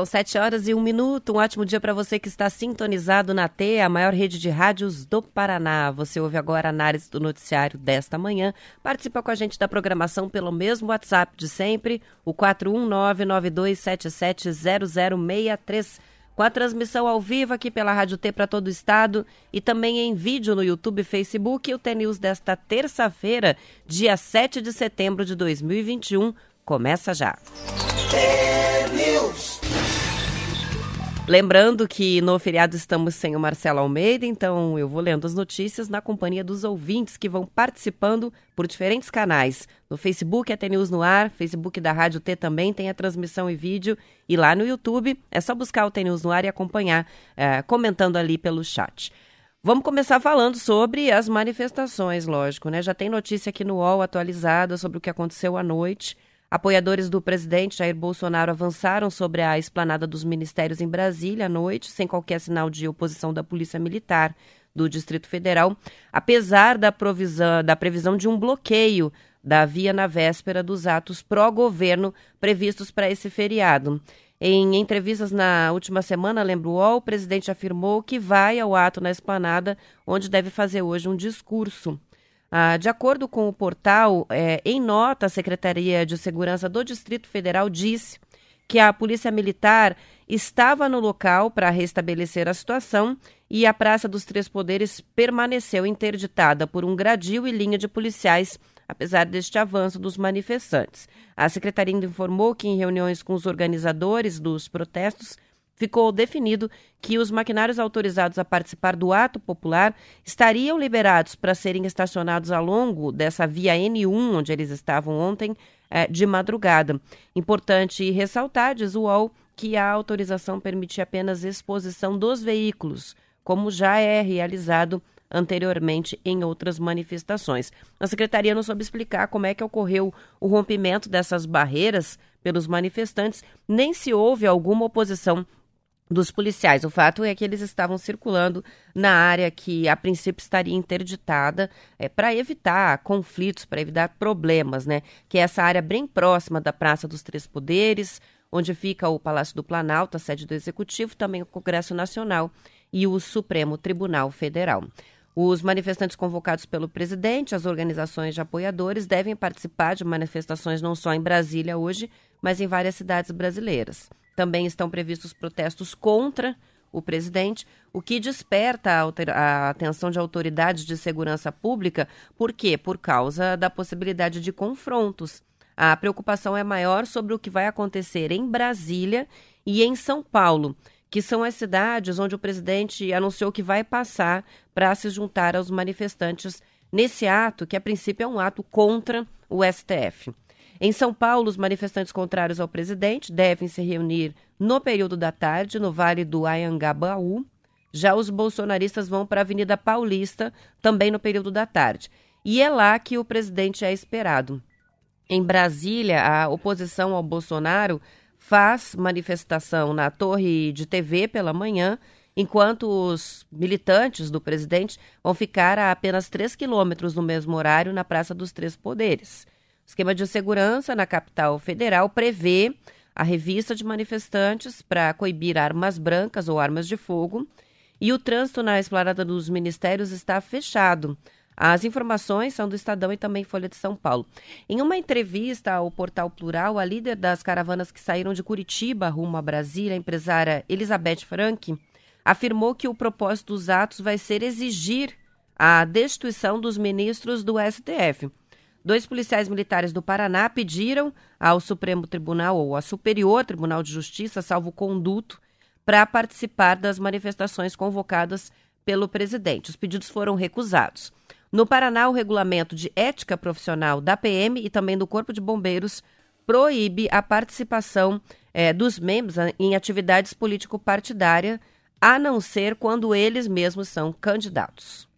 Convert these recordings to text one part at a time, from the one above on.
São sete horas e um minuto. Um ótimo dia para você que está sintonizado na T, a maior rede de rádios do Paraná. Você ouve agora a análise do noticiário desta manhã. Participa com a gente da programação pelo mesmo WhatsApp de sempre, o 41992770063 com a transmissão ao vivo aqui pela Rádio T para todo o estado e também em vídeo no YouTube e Facebook. O T-News desta terça-feira, dia 7 de setembro de 2021, começa já. Lembrando que no feriado estamos sem o Marcelo Almeida, então eu vou lendo as notícias na companhia dos ouvintes que vão participando por diferentes canais. No Facebook é News no ar, Facebook da Rádio T também tem a transmissão e vídeo, e lá no YouTube é só buscar o T no ar e acompanhar, é, comentando ali pelo chat. Vamos começar falando sobre as manifestações, lógico, né? Já tem notícia aqui no UOL atualizada sobre o que aconteceu à noite. Apoiadores do presidente Jair Bolsonaro avançaram sobre a esplanada dos ministérios em Brasília à noite, sem qualquer sinal de oposição da Polícia Militar do Distrito Federal, apesar da, provisão, da previsão de um bloqueio da via na véspera dos atos pró-governo previstos para esse feriado. Em entrevistas na última semana, lembro o o presidente afirmou que vai ao ato na esplanada, onde deve fazer hoje um discurso. Ah, de acordo com o portal, é, em nota, a Secretaria de Segurança do Distrito Federal disse que a Polícia Militar estava no local para restabelecer a situação e a Praça dos Três Poderes permaneceu interditada por um gradil e linha de policiais, apesar deste avanço dos manifestantes. A secretaria informou que, em reuniões com os organizadores dos protestos, ficou definido que os maquinários autorizados a participar do ato popular estariam liberados para serem estacionados ao longo dessa via N1, onde eles estavam ontem, eh, de madrugada. Importante ressaltar, diz o UOL, que a autorização permite apenas exposição dos veículos, como já é realizado anteriormente em outras manifestações. A secretaria não soube explicar como é que ocorreu o rompimento dessas barreiras pelos manifestantes, nem se houve alguma oposição dos policiais. O fato é que eles estavam circulando na área que a princípio estaria interditada é, para evitar conflitos, para evitar problemas, né? Que é essa área bem próxima da Praça dos Três Poderes, onde fica o Palácio do Planalto, a sede do Executivo, também o Congresso Nacional e o Supremo Tribunal Federal. Os manifestantes convocados pelo presidente, as organizações de apoiadores, devem participar de manifestações não só em Brasília hoje, mas em várias cidades brasileiras. Também estão previstos protestos contra o presidente, o que desperta a, atenção de autoridades de segurança pública. Por quê? Por causa da possibilidade de confrontos. A preocupação é maior sobre o que vai acontecer em Brasília e em São Paulo, que são as cidades onde o presidente anunciou que vai passar para se juntar aos manifestantes nesse ato, que a princípio é um ato contra o STF. Em São Paulo, os manifestantes contrários ao presidente devem se reunir no período da tarde, no Vale do Ayangabaú. Já os bolsonaristas vão para a Avenida Paulista, também no período da tarde. E é lá que o presidente é esperado. Em Brasília, a oposição ao Bolsonaro faz manifestação na torre de TV pela manhã, enquanto os militantes do presidente vão ficar a apenas 3 quilômetros no mesmo horário na Praça dos Três Poderes. Esquema de segurança na capital federal prevê a revista de manifestantes para coibir armas brancas ou armas de fogo e o trânsito na esplanada dos ministérios está fechado. As informações são do Estadão e também Folha de São Paulo. Em uma entrevista ao portal Plural, a líder das caravanas que saíram de Curitiba rumo a Brasília, a empresária Elizabeth Frank, afirmou que o propósito dos atos vai ser exigir a destituição dos ministros do STF. Dois policiais militares do Paraná pediram ao Supremo Tribunal ou ao Superior Tribunal de Justiça, salvo conduto, para participar das manifestações convocadas pelo presidente. Os pedidos foram recusados. No Paraná, o regulamento de ética profissional da PM e também do Corpo de Bombeiros proíbe a participação é, dos membros em atividades político-partidárias, a não ser quando eles mesmos são candidatos.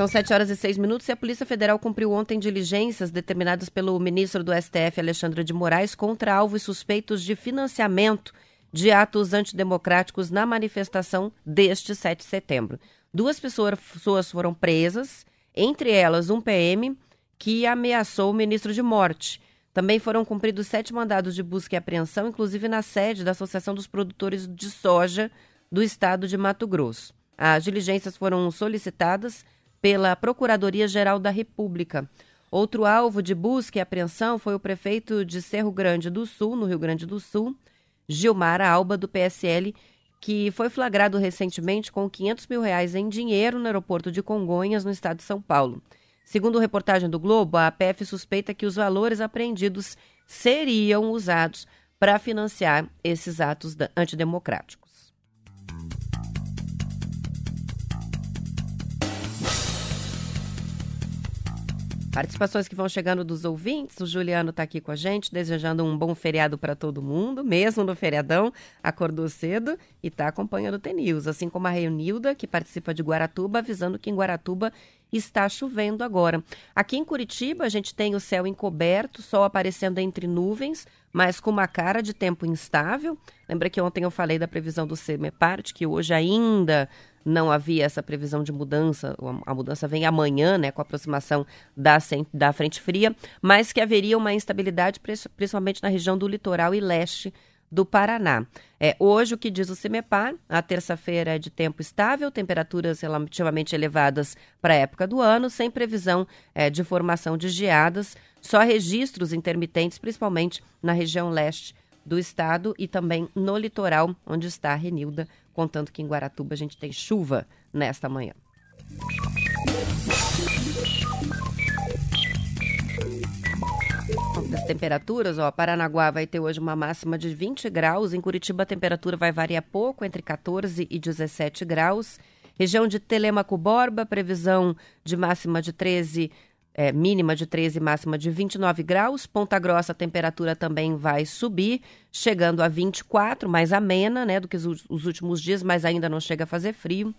São 7 horas e 6 minutos e a Polícia Federal cumpriu ontem diligências determinadas pelo ministro do STF, Alexandre de Moraes, contra alvos suspeitos de financiamento de atos antidemocráticos na manifestação deste 7 de setembro. Duas pessoas foram presas, entre elas um PM que ameaçou o ministro de morte. Também foram cumpridos sete mandados de busca e apreensão, inclusive na sede da Associação dos Produtores de Soja do Estado de Mato Grosso. As diligências foram solicitadas pela Procuradoria-Geral da República. Outro alvo de busca e apreensão foi o prefeito de Cerro Grande do Sul, no Rio Grande do Sul, Gilmar Alba, do PSL, que foi flagrado recentemente com 500 mil reais em dinheiro no aeroporto de Congonhas, no estado de São Paulo. Segundo reportagem do Globo, a APF suspeita que os valores apreendidos seriam usados para financiar esses atos antidemocráticos. Participações que vão chegando dos ouvintes. O Juliano está aqui com a gente, desejando um bom feriado para todo mundo, mesmo no feriadão. Acordou cedo e está acompanhando o TNews. Assim como a Reunilda, que participa de Guaratuba, avisando que em Guaratuba está chovendo agora. Aqui em Curitiba, a gente tem o céu encoberto, sol aparecendo entre nuvens, mas com uma cara de tempo instável. Lembra que ontem eu falei da previsão do CEMEPART, que hoje ainda não havia essa previsão de mudança, a mudança vem amanhã, né, com a aproximação da, da frente fria, mas que haveria uma instabilidade, principalmente na região do litoral e leste do Paraná. É, hoje, o que diz o CIMEPAR, a terça-feira é de tempo estável, temperaturas relativamente elevadas para a época do ano, sem previsão é, de formação de geadas, só registros intermitentes, principalmente na região leste do estado e também no litoral, onde está a Renilda, contando que em Guaratuba a gente tem chuva nesta manhã. Das temperaturas, ó, Paranaguá vai ter hoje uma máxima de 20 graus, em Curitiba a temperatura vai variar pouco, entre 14 e 17 graus. Região de Telemaco Borba, previsão de máxima de 13 é, mínima de 13, máxima de 29 graus. Ponta Grossa, a temperatura também vai subir, chegando a 24, mais amena, né, do que os, os últimos dias, mas ainda não chega a fazer frio.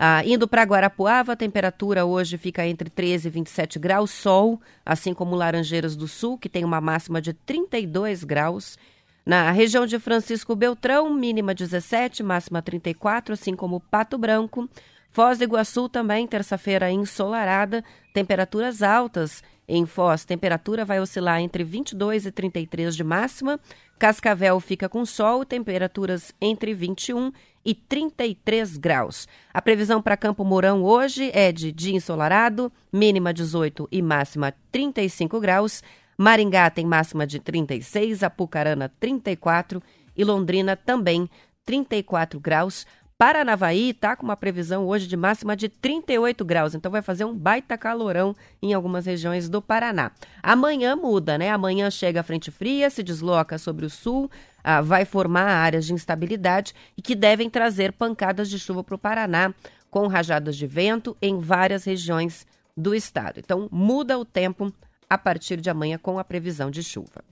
Ah, indo para Guarapuava, a temperatura hoje fica entre 13 e 27 graus, sol, assim como Laranjeiras do Sul, que tem uma máxima de 32 graus. Na região de Francisco Beltrão, mínima 17, máxima 34, assim como Pato Branco. Foz do Iguaçu também, terça-feira ensolarada, temperaturas altas em Foz. Temperatura vai oscilar entre 22 e 33 de máxima. Cascavel fica com sol, temperaturas entre 21 e 33 graus. A previsão para Campo Mourão hoje é de dia ensolarado, mínima 18 e máxima 35 graus. Maringá tem máxima de 36, Apucarana 34 e Londrina também 34 graus. Paranavaí está com uma previsão hoje de máxima de 38 graus, então vai fazer um baita calorão em algumas regiões do Paraná. Amanhã muda, né? Amanhã chega a frente fria, se desloca sobre o sul, ah, vai formar áreas de instabilidade e que devem trazer pancadas de chuva para o Paraná, com rajadas de vento em várias regiões do estado. Então muda o tempo a partir de amanhã com a previsão de chuva.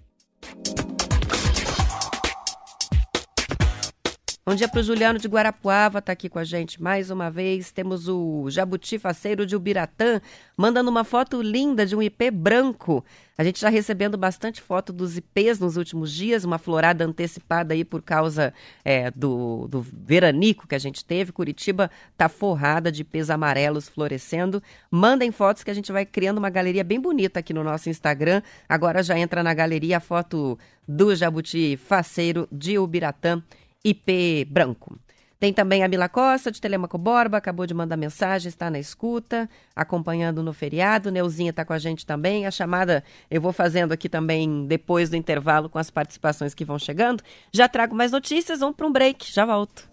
Bom dia para o Juliano de Guarapuava, está aqui com a gente mais uma vez. Temos o Jabuti Faceiro de Ubiratã, mandando uma foto linda de um IP branco. A gente está recebendo bastante foto dos IPs nos últimos dias, uma florada antecipada aí por causa é, do, do veranico que a gente teve. Curitiba está forrada de IPs amarelos florescendo. Mandem fotos que a gente vai criando uma galeria bem bonita aqui no nosso Instagram. Agora já entra na galeria a foto do Jabuti Faceiro de Ubiratã IP branco. Tem também a Mila Costa, de Telemaco Borba, acabou de mandar mensagem, está na escuta, acompanhando no feriado. Neuzinha está com a gente também. A chamada eu vou fazendo aqui também depois do intervalo com as participações que vão chegando. Já trago mais notícias, vamos para um break, já volto.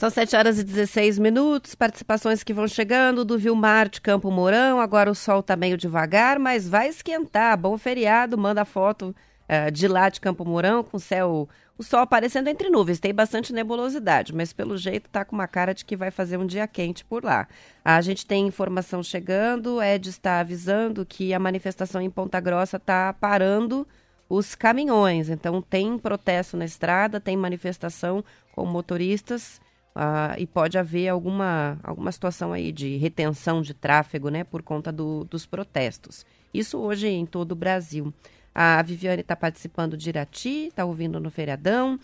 São 7 horas e 16 minutos, participações que vão chegando do Vilmar de Campo Mourão. Agora o sol tá meio devagar, mas vai esquentar. Bom feriado, manda foto uh, de lá de Campo Mourão com o céu, o sol aparecendo entre nuvens. Tem bastante nebulosidade, mas pelo jeito tá com uma cara de que vai fazer um dia quente por lá. A gente tem informação chegando, Ed está avisando que a manifestação em Ponta Grossa tá parando os caminhões. Então tem protesto na estrada, tem manifestação com motoristas Uh, e pode haver alguma, alguma situação aí de retenção de tráfego, né, por conta do, dos protestos. Isso hoje em todo o Brasil. A Viviane está participando de Irati, está ouvindo no feriadão.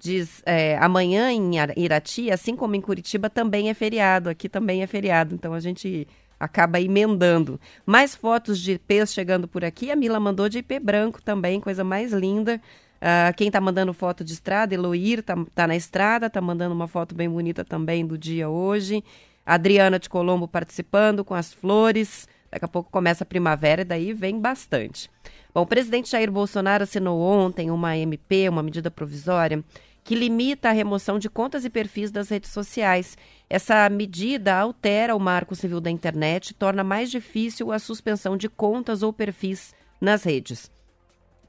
Diz, é, amanhã em Irati, assim como em Curitiba, também é feriado. Aqui também é feriado, então a gente acaba emendando. Mais fotos de IPs chegando por aqui. A Mila mandou de IP branco também, coisa mais linda. Uh, quem está mandando foto de estrada, Eloir, está tá na estrada, está mandando uma foto bem bonita também do dia hoje. Adriana de Colombo participando com as flores. Daqui a pouco começa a primavera e daí vem bastante. Bom, o presidente Jair Bolsonaro assinou ontem uma MP, uma medida provisória, que limita a remoção de contas e perfis das redes sociais. Essa medida altera o marco civil da internet e torna mais difícil a suspensão de contas ou perfis nas redes.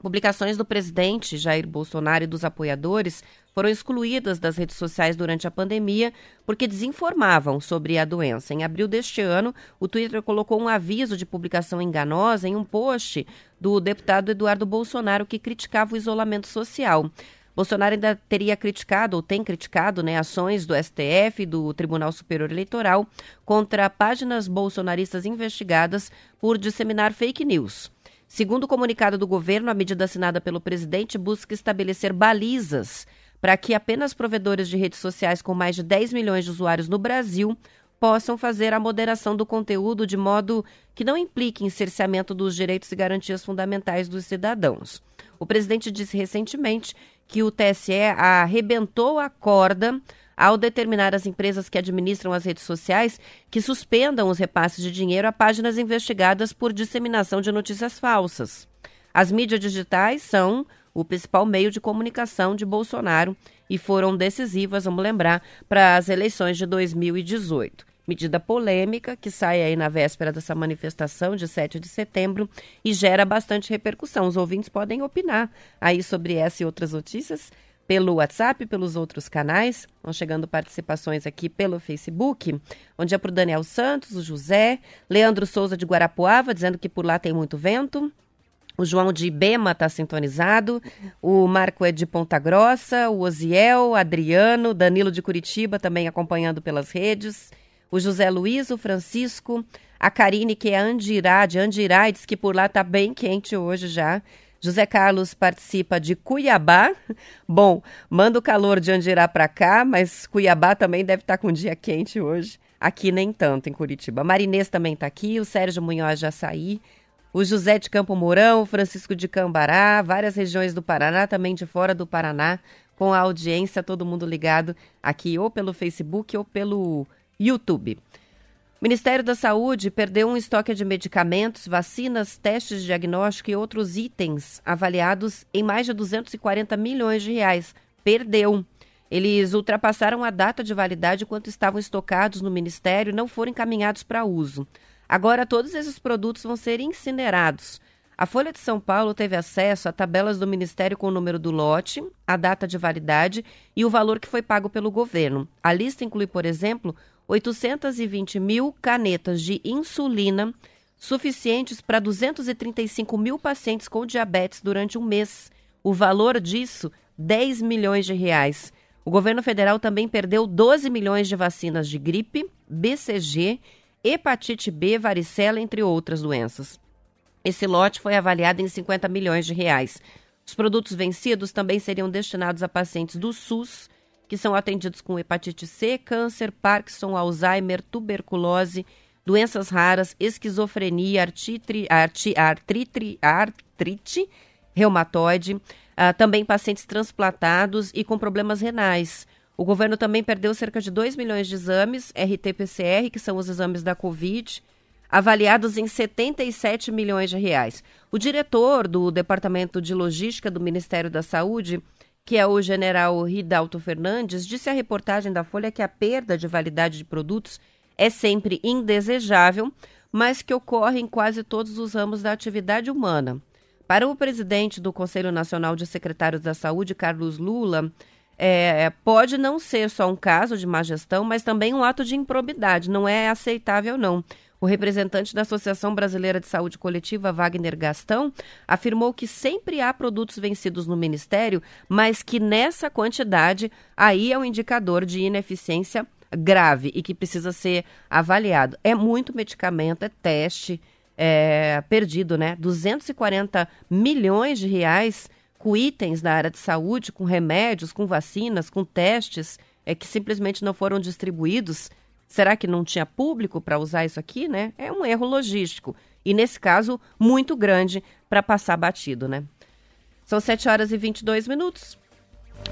Publicações do presidente Jair Bolsonaro e dos apoiadores foram excluídas das redes sociais durante a pandemia porque desinformavam sobre a doença. Em abril deste ano, o Twitter colocou um aviso de publicação enganosa em um post do deputado Eduardo Bolsonaro que criticava o isolamento social. Bolsonaro ainda teria criticado, ou tem criticado, né, ações do STF e do Tribunal Superior Eleitoral contra páginas bolsonaristas investigadas por disseminar fake news. Segundo o comunicado do governo, a medida assinada pelo presidente busca estabelecer balizas para que apenas provedores de redes sociais com mais de 10 milhões de usuários no Brasil possam fazer a moderação do conteúdo de modo que não implique em cerceamento dos direitos e garantias fundamentais dos cidadãos. O presidente disse recentemente que o TSE arrebentou a corda ao determinar às empresas que administram as redes sociais que suspendam os repasses de dinheiro a páginas investigadas por disseminação de notícias falsas. As mídias digitais são o principal meio de comunicação de Bolsonaro e foram decisivas, vamos lembrar, para as eleições de 2018. Medida polêmica que sai aí na véspera dessa manifestação de 7 de setembro e gera bastante repercussão. Os ouvintes podem opinar aí sobre essa e outras notícias pelo WhatsApp, pelos outros canais. Vão chegando participações aqui pelo Facebook. Bom dia para o Daniel Santos, o José, Leandro Souza de Guarapuava, dizendo que por lá tem muito vento. O João de Ibema está sintonizado. O Marco é de Ponta Grossa. O Osiel, Adriano, Danilo de Curitiba também acompanhando pelas redes. O José Luiz, o Francisco, a Karine, que é Andirá, de Andirá, diz que por lá está bem quente hoje já. José Carlos participa de Cuiabá. Bom, manda o calor de Andirá para cá, mas Cuiabá também deve estar tá com um dia quente hoje. Aqui nem tanto, em Curitiba. Marinês também está aqui, o Sérgio Munhoz de Açaí, o José de Campo Mourão, o Francisco de Cambará, várias regiões do Paraná, também de fora do Paraná, com a audiência, todo mundo ligado aqui ou pelo Facebook ou pelo YouTube. O Ministério da Saúde perdeu um estoque de medicamentos, vacinas, testes de diagnóstico e outros itens avaliados em mais de 240 milhões de reais. Perdeu. Eles ultrapassaram a data de validade enquanto estavam estocados no Ministério e não foram encaminhados para uso. Agora, todos esses produtos vão ser incinerados. A Folha de São Paulo teve acesso a tabelas do Ministério com o número do lote, a data de validade e o valor que foi pago pelo governo. A lista inclui, por exemplo, 820 mil canetas de insulina suficientes para 235 mil pacientes com diabetes durante um mês. O valor disso, 10 milhões de reais. O governo federal também perdeu 12 milhões de vacinas de gripe, BCG, hepatite B, varicela, entre outras doenças. Esse lote foi avaliado em 50 milhões de reais. Os produtos vencidos também seriam destinados a pacientes do SUS que são atendidos com hepatite C, câncer, Parkinson, Alzheimer, tuberculose, doenças raras, esquizofrenia, artite, arti, artrite, artrite reumatoide, uh, também pacientes transplantados e com problemas renais. O governo também perdeu cerca de 2 milhões de exames RT-PCR, que são os exames da Covid, avaliados em 77 milhões de reais. O diretor do Departamento de Logística do Ministério da Saúde que é o general Ridalto Fernandes, disse à reportagem da Folha que a perda de validade de produtos é sempre indesejável, mas que ocorre em quase todos os ramos da atividade humana. Para o presidente do Conselho Nacional de Secretários da Saúde, Carlos Lula, é, pode não ser só um caso de má gestão, mas também um ato de improbidade. Não é aceitável, não. O representante da Associação Brasileira de Saúde Coletiva, Wagner Gastão, afirmou que sempre há produtos vencidos no Ministério, mas que nessa quantidade aí é um indicador de ineficiência grave e que precisa ser avaliado. É muito medicamento, é teste é, perdido, né? 240 milhões de reais com itens da área de saúde, com remédios, com vacinas, com testes, é que simplesmente não foram distribuídos Será que não tinha público para usar isso aqui, né? É um erro logístico. E nesse caso, muito grande para passar batido, né? São 7 horas e 22 minutos.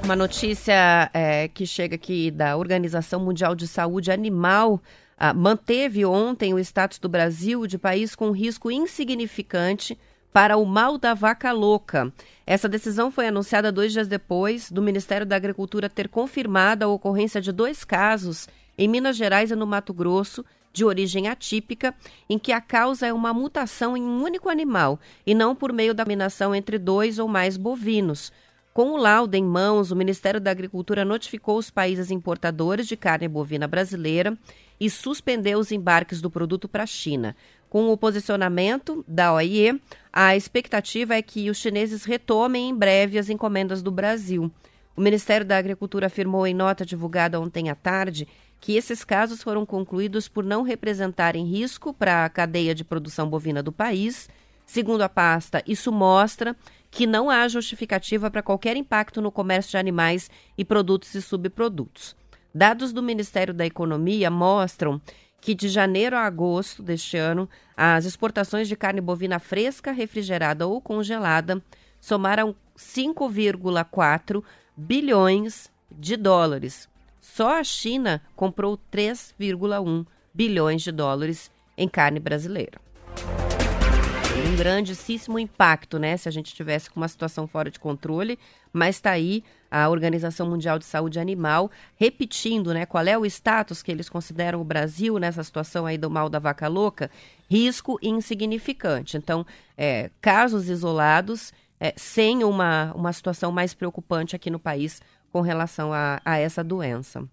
Uma notícia é, que chega aqui da Organização Mundial de Saúde Animal ah, manteve ontem o status do Brasil de país com risco insignificante para o mal da vaca louca. Essa decisão foi anunciada dois dias depois do Ministério da Agricultura ter confirmado a ocorrência de dois casos em Minas Gerais e no Mato Grosso, de origem atípica, em que a causa é uma mutação em um único animal e não por meio da combinação entre dois ou mais bovinos. Com o laudo em mãos, o Ministério da Agricultura notificou os países importadores de carne bovina brasileira e suspendeu os embarques do produto para a China. Com o posicionamento da OIE, a expectativa é que os chineses retomem em breve as encomendas do Brasil. O Ministério da Agricultura afirmou em nota divulgada ontem à tarde que esses casos foram concluídos por não representarem risco para a cadeia de produção bovina do país. Segundo a pasta, isso mostra que não há justificativa para qualquer impacto no comércio de animais e produtos e subprodutos. Dados do Ministério da Economia mostram que de janeiro a agosto deste ano, as exportações de carne bovina fresca, refrigerada ou congelada somaram 5,4 bilhões de dólares, só a China comprou 3,1 bilhões de dólares em carne brasileira. Um grandíssimo impacto, né? Se a gente tivesse com uma situação fora de controle, mas está aí a Organização Mundial de Saúde Animal repetindo, né? Qual é o status que eles consideram o Brasil nessa situação aí do mal da vaca louca? Risco insignificante. Então, é, casos isolados, é, sem uma, uma situação mais preocupante aqui no país com relação a, a essa doença.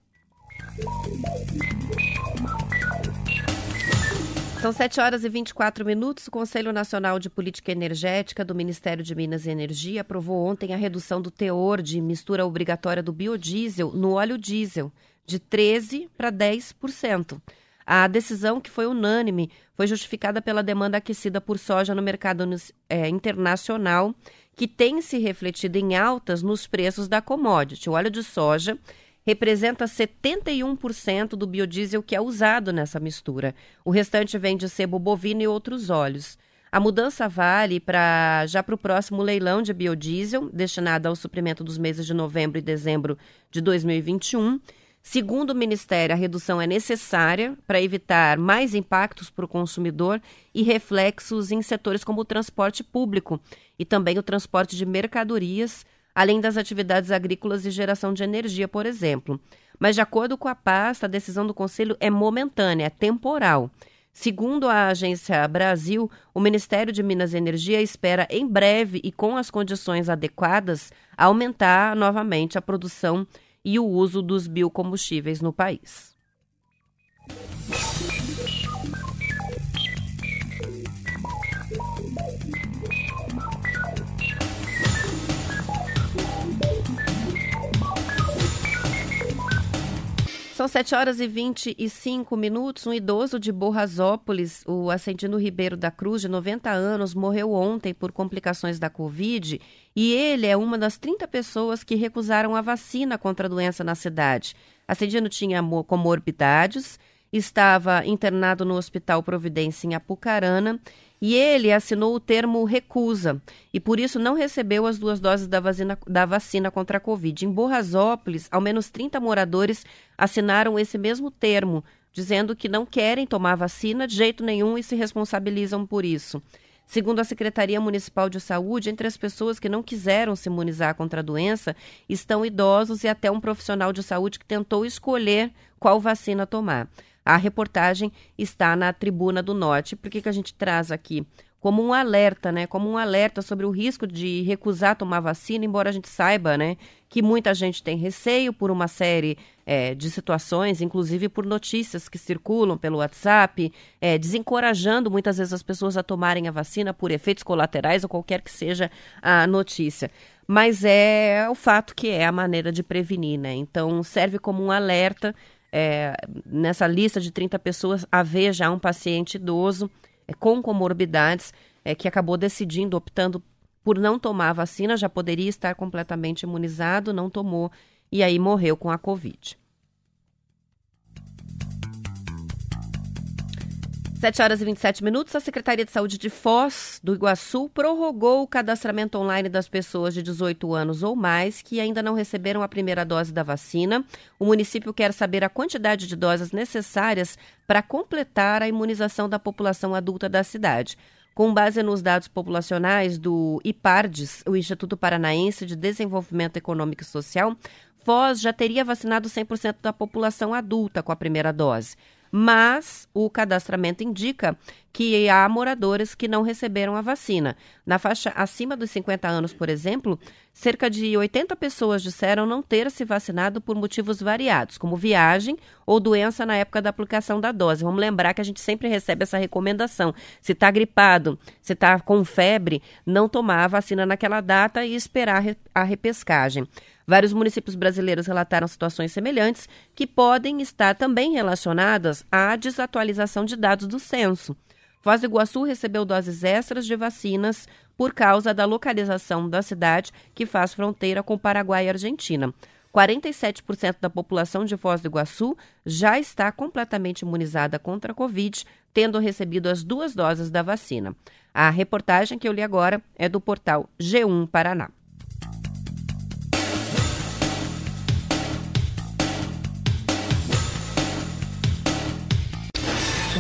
São 7 horas e 24 minutos. O Conselho Nacional de Política Energética do Ministério de Minas e Energia aprovou ontem a redução do teor de mistura obrigatória do biodiesel no óleo diesel de 13% para 10%. A decisão, que foi unânime, foi justificada pela demanda aquecida por soja no mercado é, internacional que tem se refletido em altas nos preços da commodity. O óleo de soja representa 71% do biodiesel que é usado nessa mistura. O restante vem de sebo bovino e outros óleos. A mudança vale para já para o próximo leilão de biodiesel, destinado ao suprimento dos meses de novembro e dezembro de 2021 Segundo o Ministério, a redução é necessária para evitar mais impactos para o consumidor e reflexos em setores como o transporte público e também o transporte de mercadorias, além das atividades agrícolas e geração de energia, por exemplo. Mas, de acordo com a pasta, a decisão do Conselho é momentânea, é temporal. Segundo a Agência Brasil, o Ministério de Minas e Energia espera, em breve e com as condições adequadas, aumentar novamente a produção e o uso dos biocombustíveis no país. São 7 horas e 25 minutos. Um idoso de Borrasópolis, o Ascendino Ribeiro da Cruz, de 90 anos, morreu ontem por complicações da Covid e ele é uma das 30 pessoas que recusaram a vacina contra a doença na cidade. Ascendino tinha comorbidades, estava internado no Hospital Providência em Apucarana e ele assinou o termo recusa e por isso não recebeu as duas doses da vacina, da vacina contra a Covid. Em Borrasópolis, ao menos 30 moradores assinaram esse mesmo termo, dizendo que não querem tomar vacina de jeito nenhum e se responsabilizam por isso. Segundo a Secretaria Municipal de Saúde, entre as pessoas que não quiseram se imunizar contra a doença estão idosos e até um profissional de saúde que tentou escolher qual vacina tomar. A reportagem está na Tribuna do Norte. Por que, que a gente traz aqui? Como um alerta, né? Como um alerta sobre o risco de recusar tomar vacina, embora a gente saiba, né, que muita gente tem receio por uma série é, de situações, inclusive por notícias que circulam pelo WhatsApp, é, desencorajando muitas vezes as pessoas a tomarem a vacina por efeitos colaterais ou qualquer que seja a notícia. Mas é o fato que é a maneira de prevenir, né? Então serve como um alerta é, nessa lista de 30 pessoas, haver já um paciente idoso é, com comorbidades é, que acabou decidindo, optando por não tomar a vacina, já poderia estar completamente imunizado, não tomou e aí morreu com a Covid. 7 horas e 27 minutos, a Secretaria de Saúde de Foz do Iguaçu prorrogou o cadastramento online das pessoas de 18 anos ou mais que ainda não receberam a primeira dose da vacina. O município quer saber a quantidade de doses necessárias para completar a imunização da população adulta da cidade. Com base nos dados populacionais do IPARDES, o Instituto Paranaense de Desenvolvimento Econômico e Social, Foz já teria vacinado 100% da população adulta com a primeira dose mas o cadastramento indica que há moradores que não receberam a vacina. Na faixa acima dos 50 anos, por exemplo, cerca de 80 pessoas disseram não ter se vacinado por motivos variados, como viagem ou doença na época da aplicação da dose. Vamos lembrar que a gente sempre recebe essa recomendação. Se está gripado, se está com febre, não tomar a vacina naquela data e esperar a repescagem. Vários municípios brasileiros relataram situações semelhantes que podem estar também relacionadas à desatualização de dados do censo. Foz do Iguaçu recebeu doses extras de vacinas por causa da localização da cidade, que faz fronteira com Paraguai e Argentina. 47% da população de Foz do Iguaçu já está completamente imunizada contra a Covid, tendo recebido as duas doses da vacina. A reportagem que eu li agora é do portal G1 Paraná.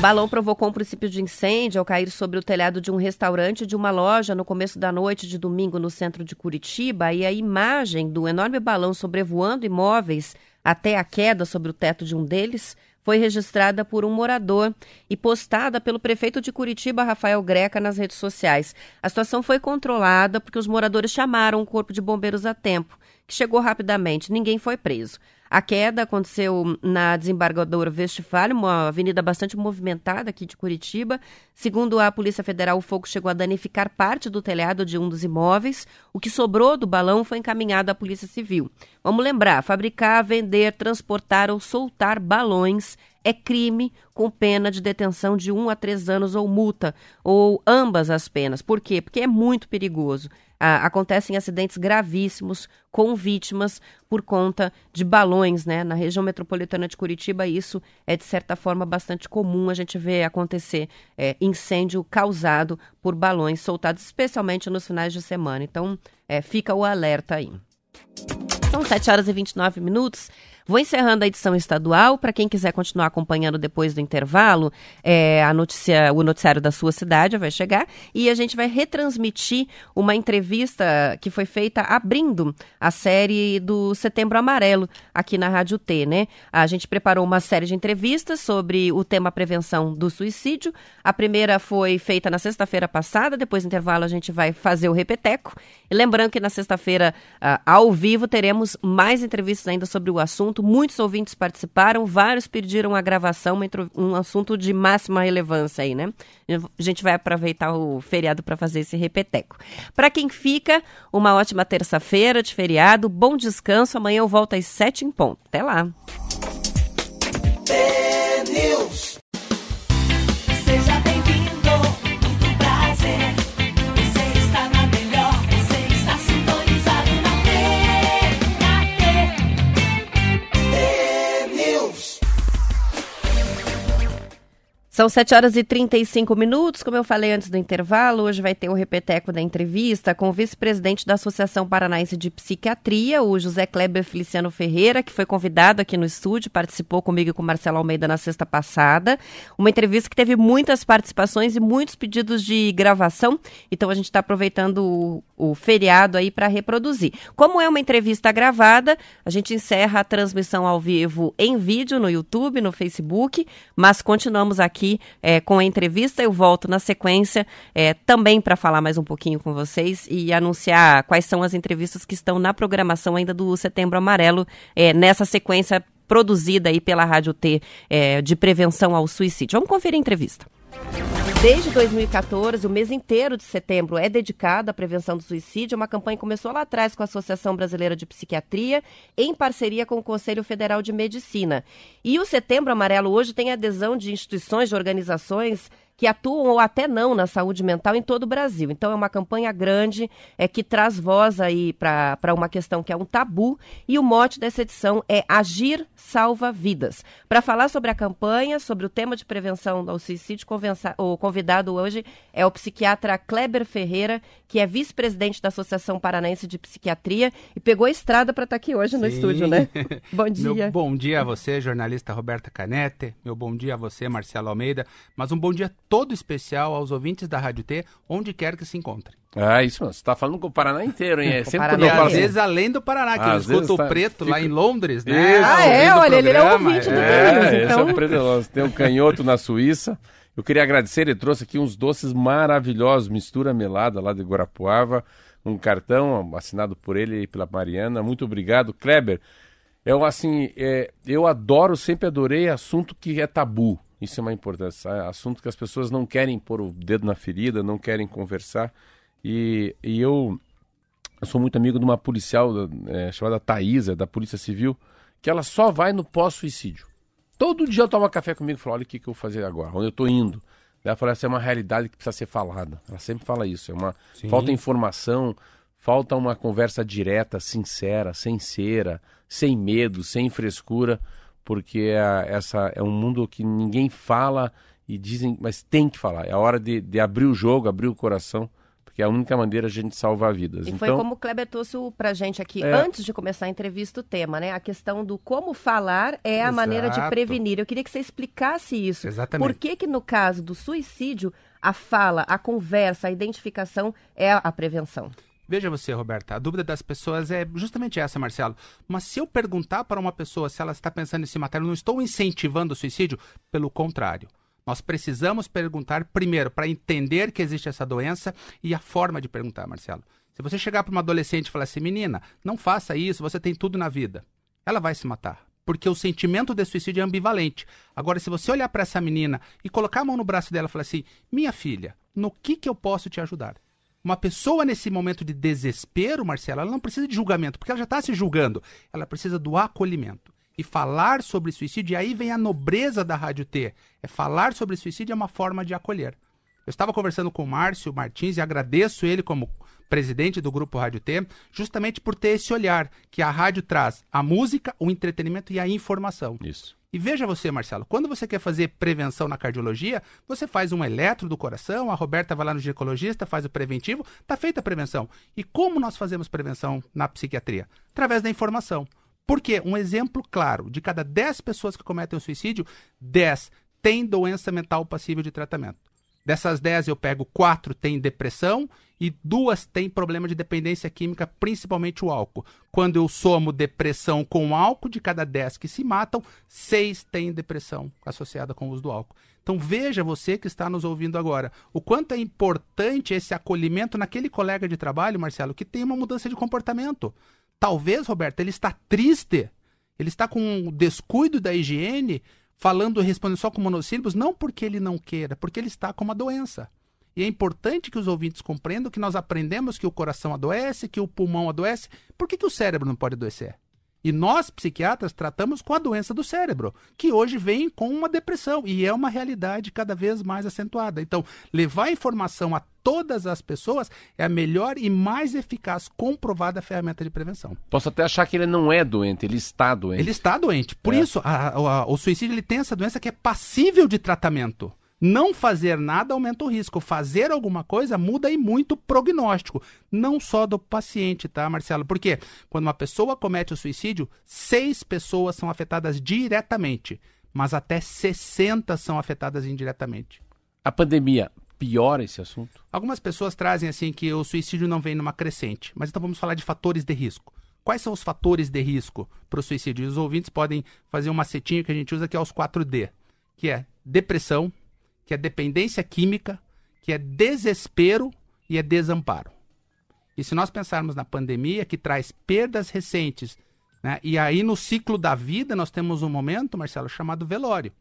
Balão provocou um princípio de incêndio ao cair sobre o telhado de um restaurante e de uma loja no começo da noite de domingo no centro de Curitiba. E a imagem do enorme balão sobrevoando imóveis até a queda sobre o teto de um deles foi registrada por um morador e postada pelo prefeito de Curitiba, Rafael Greca, nas redes sociais. A situação foi controlada porque os moradores chamaram o corpo de bombeiros a tempo, que chegou rapidamente. Ninguém foi preso. A queda aconteceu na desembargadora Westphal, uma avenida bastante movimentada aqui de Curitiba. Segundo a Polícia Federal, o fogo chegou a danificar parte do telhado de um dos imóveis. O que sobrou do balão foi encaminhado à Polícia Civil. Vamos lembrar: fabricar, vender, transportar ou soltar balões é crime com pena de detenção de um a três anos ou multa, ou ambas as penas. Por quê? Porque é muito perigoso. Ah, acontecem acidentes gravíssimos com vítimas por conta de balões, né? Na região metropolitana de Curitiba, isso é de certa forma bastante comum a gente ver acontecer é, incêndio causado por balões soltados, especialmente nos finais de semana. Então, é, fica o alerta aí. São 7 horas e 29 minutos. Vou encerrando a edição estadual. Para quem quiser continuar acompanhando depois do intervalo, é, a notícia, o noticiário da sua cidade vai chegar e a gente vai retransmitir uma entrevista que foi feita abrindo a série do Setembro Amarelo aqui na Rádio T, né? A gente preparou uma série de entrevistas sobre o tema prevenção do suicídio. A primeira foi feita na sexta-feira passada, depois do intervalo a gente vai fazer o repeteco. E lembrando que na sexta-feira, uh, ao vivo, teremos mais entrevistas ainda sobre o assunto assunto. Muitos ouvintes participaram, vários pediram a gravação, um assunto de máxima relevância aí, né? A gente vai aproveitar o feriado para fazer esse repeteco. Para quem fica, uma ótima terça-feira de feriado, bom descanso. Amanhã eu volto às sete em ponto. Até lá. São 7 horas e 35 minutos. Como eu falei antes do intervalo, hoje vai ter o repeteco da entrevista com o vice-presidente da Associação Paranaense de Psiquiatria, o José Kleber Feliciano Ferreira, que foi convidado aqui no estúdio, participou comigo e com Marcelo Almeida na sexta passada. Uma entrevista que teve muitas participações e muitos pedidos de gravação. Então a gente está aproveitando o, o feriado aí para reproduzir. Como é uma entrevista gravada, a gente encerra a transmissão ao vivo em vídeo no YouTube, no Facebook, mas continuamos aqui aqui é, com a entrevista. Eu volto na sequência é, também para falar mais um pouquinho com vocês e anunciar quais são as entrevistas que estão na programação ainda do Setembro Amarelo é, nessa sequência produzida aí pela Rádio T é, de prevenção ao suicídio. Vamos conferir a entrevista. Desde 2014, o mês inteiro de setembro é dedicado à prevenção do suicídio. Uma campanha começou lá atrás com a Associação Brasileira de Psiquiatria, em parceria com o Conselho Federal de Medicina. E o Setembro Amarelo hoje tem adesão de instituições, de organizações que atuam ou até não na saúde mental em todo o Brasil. Então é uma campanha grande é, que traz voz aí para uma questão que é um tabu e o mote dessa edição é Agir Salva Vidas. Para falar sobre a campanha, sobre o tema de prevenção ao suicídio, o convidado hoje é o psiquiatra Kleber Ferreira, que é vice-presidente da Associação Paranaense de Psiquiatria e pegou a estrada para estar tá aqui hoje no Sim. estúdio, né? Bom dia. Meu bom dia a você, jornalista Roberta Canete. Meu bom dia a você, Marcelo Almeida. Mas um bom dia todo especial aos ouvintes da Rádio T, onde quer que se encontrem. Ah, isso, você está falando com o Paraná inteiro, hein? É sempre Paraná, às vezes além do Paraná, que ah, eu escuto o tá... Preto Fica... lá em Londres, né? Isso, ah, é? Olha, ele é ouvinte do é, então... Esse é o Preto, tem um canhoto na Suíça. Eu queria agradecer, ele trouxe aqui uns doces maravilhosos, mistura melada lá de Guarapuava, um cartão assinado por ele e pela Mariana. Muito obrigado, Kleber. Eu, assim, é, eu adoro, sempre adorei assunto que é tabu. Isso é uma importância. É assunto que as pessoas não querem pôr o dedo na ferida, não querem conversar. E, e eu, eu sou muito amigo de uma policial é, chamada Thaisa, da Polícia Civil, que ela só vai no pós-suicídio. Todo dia ela toma café comigo e fala: olha o que, que eu vou fazer agora, onde eu estou indo. Ela fala: essa é uma realidade que precisa ser falada. Ela sempre fala isso. É uma Sim. falta informação, falta uma conversa direta, sincera, sem cera, sem medo, sem frescura porque é, essa é um mundo que ninguém fala e dizem, mas tem que falar. É a hora de, de abrir o jogo, abrir o coração, porque é a única maneira de a gente salvar vidas. E então, foi como o Kleber trouxe para gente aqui, é... antes de começar a entrevista, o tema, né? A questão do como falar é a Exato. maneira de prevenir. Eu queria que você explicasse isso. Exatamente. Por que que no caso do suicídio, a fala, a conversa, a identificação é a prevenção? Veja você, Roberta, a dúvida das pessoas é justamente essa, Marcelo. Mas se eu perguntar para uma pessoa se ela está pensando em se matar, eu não estou incentivando o suicídio, pelo contrário. Nós precisamos perguntar primeiro para entender que existe essa doença e a forma de perguntar, Marcelo. Se você chegar para uma adolescente e falar assim, menina, não faça isso, você tem tudo na vida, ela vai se matar. Porque o sentimento de suicídio é ambivalente. Agora, se você olhar para essa menina e colocar a mão no braço dela e falar assim, minha filha, no que, que eu posso te ajudar? Uma pessoa nesse momento de desespero, Marcela, ela não precisa de julgamento, porque ela já está se julgando. Ela precisa do acolhimento. E falar sobre suicídio, e aí vem a nobreza da Rádio T. É falar sobre suicídio é uma forma de acolher. Eu estava conversando com o Márcio Martins e agradeço ele como presidente do grupo Rádio T, justamente por ter esse olhar que a rádio traz a música, o entretenimento e a informação. Isso. E veja você, Marcelo, quando você quer fazer prevenção na cardiologia, você faz um eletro do coração, a Roberta vai lá no ginecologista, faz o preventivo, está feita a prevenção. E como nós fazemos prevenção na psiquiatria? Através da informação. Porque um exemplo claro, de cada 10 pessoas que cometem o suicídio, 10 têm doença mental passível de tratamento. Dessas 10, eu pego 4 têm depressão e duas têm problema de dependência química, principalmente o álcool. Quando eu somo depressão com álcool, de cada 10 que se matam, 6 têm depressão associada com o uso do álcool. Então veja você que está nos ouvindo agora, o quanto é importante esse acolhimento naquele colega de trabalho, Marcelo, que tem uma mudança de comportamento. Talvez, Roberto, ele está triste, ele está com um descuido da higiene, falando respondendo só com monossílabos, não porque ele não queira, porque ele está com uma doença. E é importante que os ouvintes compreendam que nós aprendemos que o coração adoece, que o pulmão adoece. Por que, que o cérebro não pode adoecer? E nós, psiquiatras, tratamos com a doença do cérebro, que hoje vem com uma depressão e é uma realidade cada vez mais acentuada. Então, levar informação a todas as pessoas é a melhor e mais eficaz, comprovada ferramenta de prevenção. Posso até achar que ele não é doente, ele está doente. Ele está doente. Por é. isso, a, a, o suicídio ele tem essa doença que é passível de tratamento. Não fazer nada aumenta o risco. Fazer alguma coisa muda e muito o prognóstico. Não só do paciente, tá, Marcelo? Porque quando uma pessoa comete o suicídio, seis pessoas são afetadas diretamente, mas até 60 são afetadas indiretamente. A pandemia piora esse assunto? Algumas pessoas trazem assim que o suicídio não vem numa crescente, mas então vamos falar de fatores de risco. Quais são os fatores de risco para o suicídio? Os ouvintes podem fazer um macetinho que a gente usa que é os 4D, que é depressão, que é dependência química, que é desespero e é desamparo. E se nós pensarmos na pandemia, que traz perdas recentes, né? e aí no ciclo da vida nós temos um momento, Marcelo, chamado velório,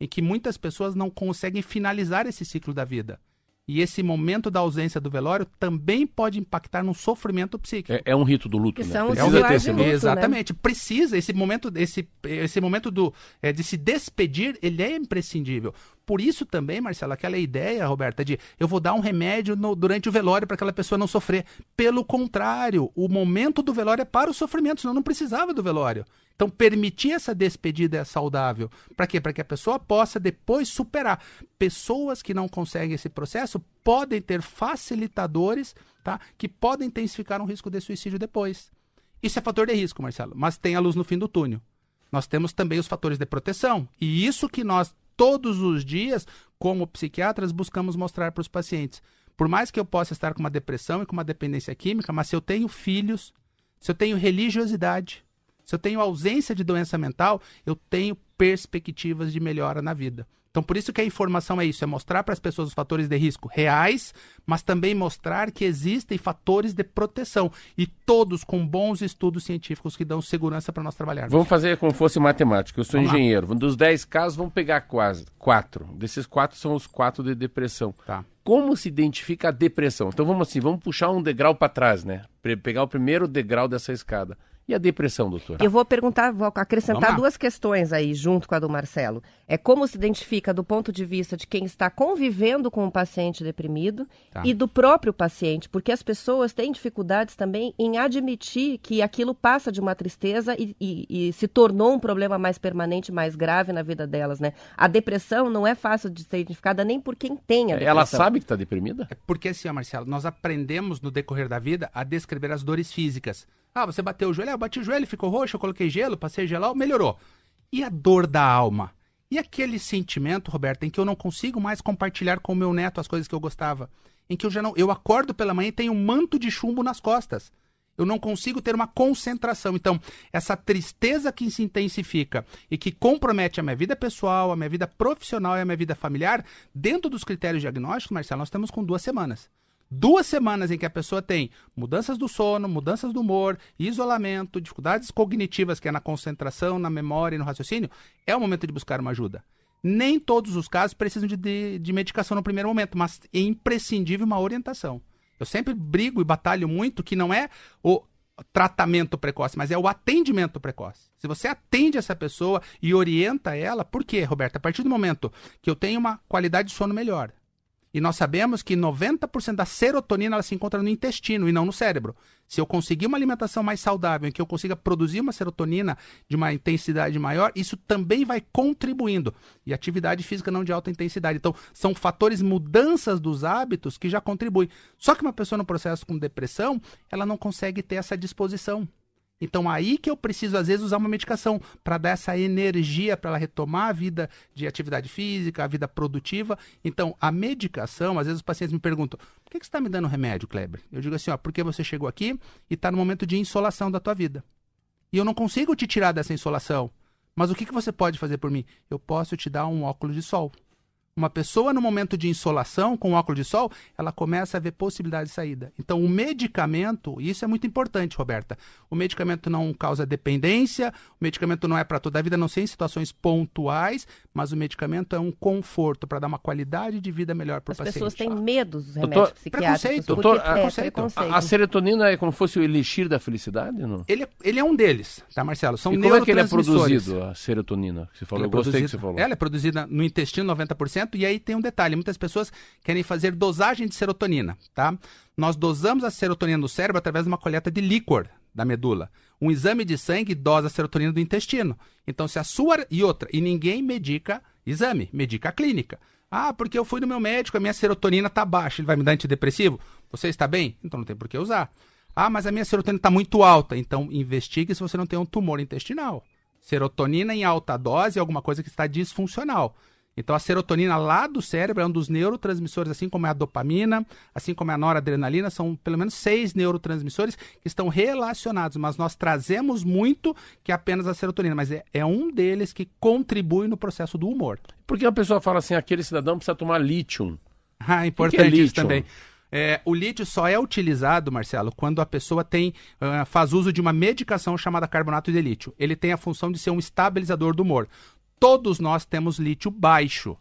em que muitas pessoas não conseguem finalizar esse ciclo da vida. E esse momento da ausência do velório também pode impactar no sofrimento psíquico. É, é um rito do luto, Que né? são Precisa ter de esse luto. né? Exatamente. Precisa, esse momento, esse, esse momento do, é, de se despedir, ele é imprescindível. Por isso também, Marcelo, aquela ideia, Roberta, de eu vou dar um remédio no- durante o velório para aquela pessoa não sofrer. Pelo contrário, o momento do velório é para o sofrimento, senão não precisava do velório. Então, permitir essa despedida é saudável. Para quê? Para que a pessoa possa depois superar. Pessoas que não conseguem esse processo podem ter facilitadores tá? que podem intensificar um risco de suicídio depois. Isso é fator de risco, Marcelo, mas tem a luz no fim do túnel. Nós temos também os fatores de proteção. E isso que nós, todos os dias, como psiquiatras, buscamos mostrar para os pacientes. Por mais que eu possa estar com uma depressão e com uma dependência química, mas se eu tenho filhos, se eu tenho religiosidade, se eu tenho ausência de doença mental, eu tenho perspectivas de melhora na vida. Então, por isso que a informação é isso, é mostrar para as pessoas os fatores de risco reais, mas também mostrar que existem fatores de proteção e todos com bons estudos científicos que dão segurança para nós trabalharmos. Vamos fazer como fosse matemática. Eu sou Vamos lá. engenheiro. Dos 10 casos, vamos pegar quase quatro. Desses quatro são os quatro de depressão. Tá. Como se identifica a depressão? Então vamos assim, vamos puxar um degrau para trás, né? Pegar o primeiro degrau dessa escada. E a depressão, doutor? Eu vou perguntar, vou acrescentar duas questões aí, junto com a do Marcelo. É como se identifica do ponto de vista de quem está convivendo com o paciente deprimido Tá. e do próprio paciente, porque as pessoas têm dificuldades também em admitir que aquilo passa de uma tristeza e, e- e se tornou um problema mais permanente, mais grave na vida delas, né? A depressão não é fácil de ser identificada nem por quem tem a depressão. Ela sabe que está deprimida? É porque assim, ó, Marcelo, nós aprendemos no decorrer da vida a descrever as dores físicas. Ah, você bateu o joelho, ah, eu bati o joelho, ficou roxo, eu coloquei gelo, passei gelol, melhorou. E a dor da alma? E aquele sentimento, Roberto, em que eu não consigo mais compartilhar com o meu neto as coisas que eu gostava? Em que eu já não. Eu acordo pela manhã e tenho um manto de chumbo nas costas. Eu não consigo ter uma concentração. Então, essa tristeza que se intensifica e que compromete a minha vida pessoal, a minha vida profissional e a minha vida familiar, dentro dos critérios diagnósticos, Marcelo, nós estamos com duas semanas. Duas semanas em que a pessoa tem mudanças do sono, mudanças do humor, isolamento, dificuldades cognitivas, que é na concentração, na memória e no raciocínio, é o momento de buscar uma ajuda. Nem todos os casos precisam de, de, de medicação no primeiro momento, mas é imprescindível uma orientação. Eu sempre brigo e batalho muito que não é o tratamento precoce, mas é o atendimento precoce. Se você atende essa pessoa e orienta ela, por quê, Roberto? A partir do momento que eu tenho uma qualidade de sono melhor, e nós sabemos que 90% da serotonina ela se encontra no intestino e não no cérebro. Se eu conseguir uma alimentação mais saudável, em que eu consiga produzir uma serotonina de uma intensidade maior, isso também vai contribuindo. E atividade física não de alta intensidade. Então, são fatores, mudanças dos hábitos que já contribuem. Só que uma pessoa no processo com depressão, ela não consegue ter essa disposição. Então aí que eu preciso às vezes usar uma medicação para dar essa energia para ela retomar a vida de atividade física, a vida produtiva. Então a medicação, às vezes os pacientes me perguntam: "Por que que você está me dando remédio, Kleber?" Eu digo assim, ó, porque você chegou aqui e está no momento de insolação da tua vida. E eu não consigo te tirar dessa insolação. Mas o que que você pode fazer por mim? Eu posso te dar um óculos de sol. Uma pessoa no momento de insolação com óculos de sol, ela começa a ver possibilidade de saída. Então, o medicamento, e isso é muito importante, Roberta. O medicamento não causa dependência, o medicamento não é para toda a vida, não ser em situações pontuais, mas o medicamento é um conforto para dar uma qualidade de vida melhor para o As paciente. pessoas têm medo dos Doutor, remédios psiquiátricos. preconceito. porque- Doutor, é, preconceito. preconceito. A, a serotonina é como se fosse o elixir da felicidade, não? Ele, é- ele é um deles, tá, Marcelo? São E como é que ele é produzido, a serotonina? Que você falou, Ela eu é gostei que você falou. Ela é produzida no intestino 90%, e aí tem um detalhe, muitas pessoas querem fazer dosagem de serotonina, tá? Nós dosamos a serotonina no cérebro através de uma coleta de líquor da medula. Um exame de sangue dosa a serotonina do intestino. Então, se a sua e outra, e ninguém medica exame, medica a clínica. Ah, porque eu fui no meu médico, a minha serotonina tá baixa, ele vai me dar antidepressivo? Você está bem? Então não tem por que usar. Ah, mas a minha serotonina está muito alta. Então investigue se você não tem um tumor intestinal. Serotonina em alta dose é alguma coisa que está disfuncional. Então a serotonina lá do cérebro é um dos neurotransmissores, assim como é a dopamina, assim como é a noradrenalina, são pelo menos seis neurotransmissores que estão relacionados, mas nós trazemos muito que é apenas a serotonina, mas é, é um deles que contribui no processo do humor. Por que a pessoa fala assim, aquele cidadão precisa tomar lítio? Ah, importante que que é isso também. É, o lítio só é utilizado, Marcelo, quando a pessoa tem uh, faz uso de uma medicação chamada carbonato de lítio. Ele tem a função de ser um estabilizador do humor. Todos nós temos lítio baixo.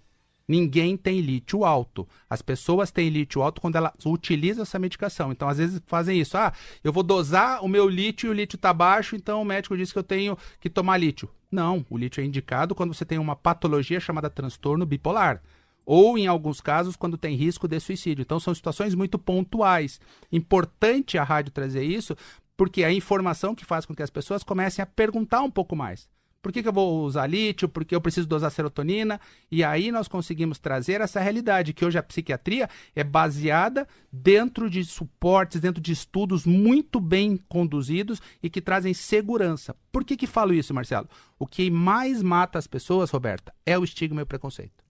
Ninguém tem lítio alto. As pessoas têm lítio alto quando elas utilizam essa medicação. Então, às vezes, fazem isso. Ah, eu vou dosar o meu lítio e o lítio está baixo, então o médico disse que eu tenho que tomar lítio. Não, o lítio é indicado quando você tem uma patologia chamada transtorno bipolar. Ou, em alguns casos, quando tem risco de suicídio. Então, são situações muito pontuais. Importante a rádio trazer isso, porque é a informação que faz com que as pessoas comecem a perguntar um pouco mais. Por que, que eu vou usar lítio? Porque eu preciso dosar serotonina? E aí nós conseguimos trazer essa realidade, que hoje a psiquiatria é baseada dentro de suportes, dentro de estudos muito bem conduzidos e que trazem segurança. Por que, que falo isso, Marcelo? O que mais mata as pessoas, Roberta, é o estigma e o preconceito.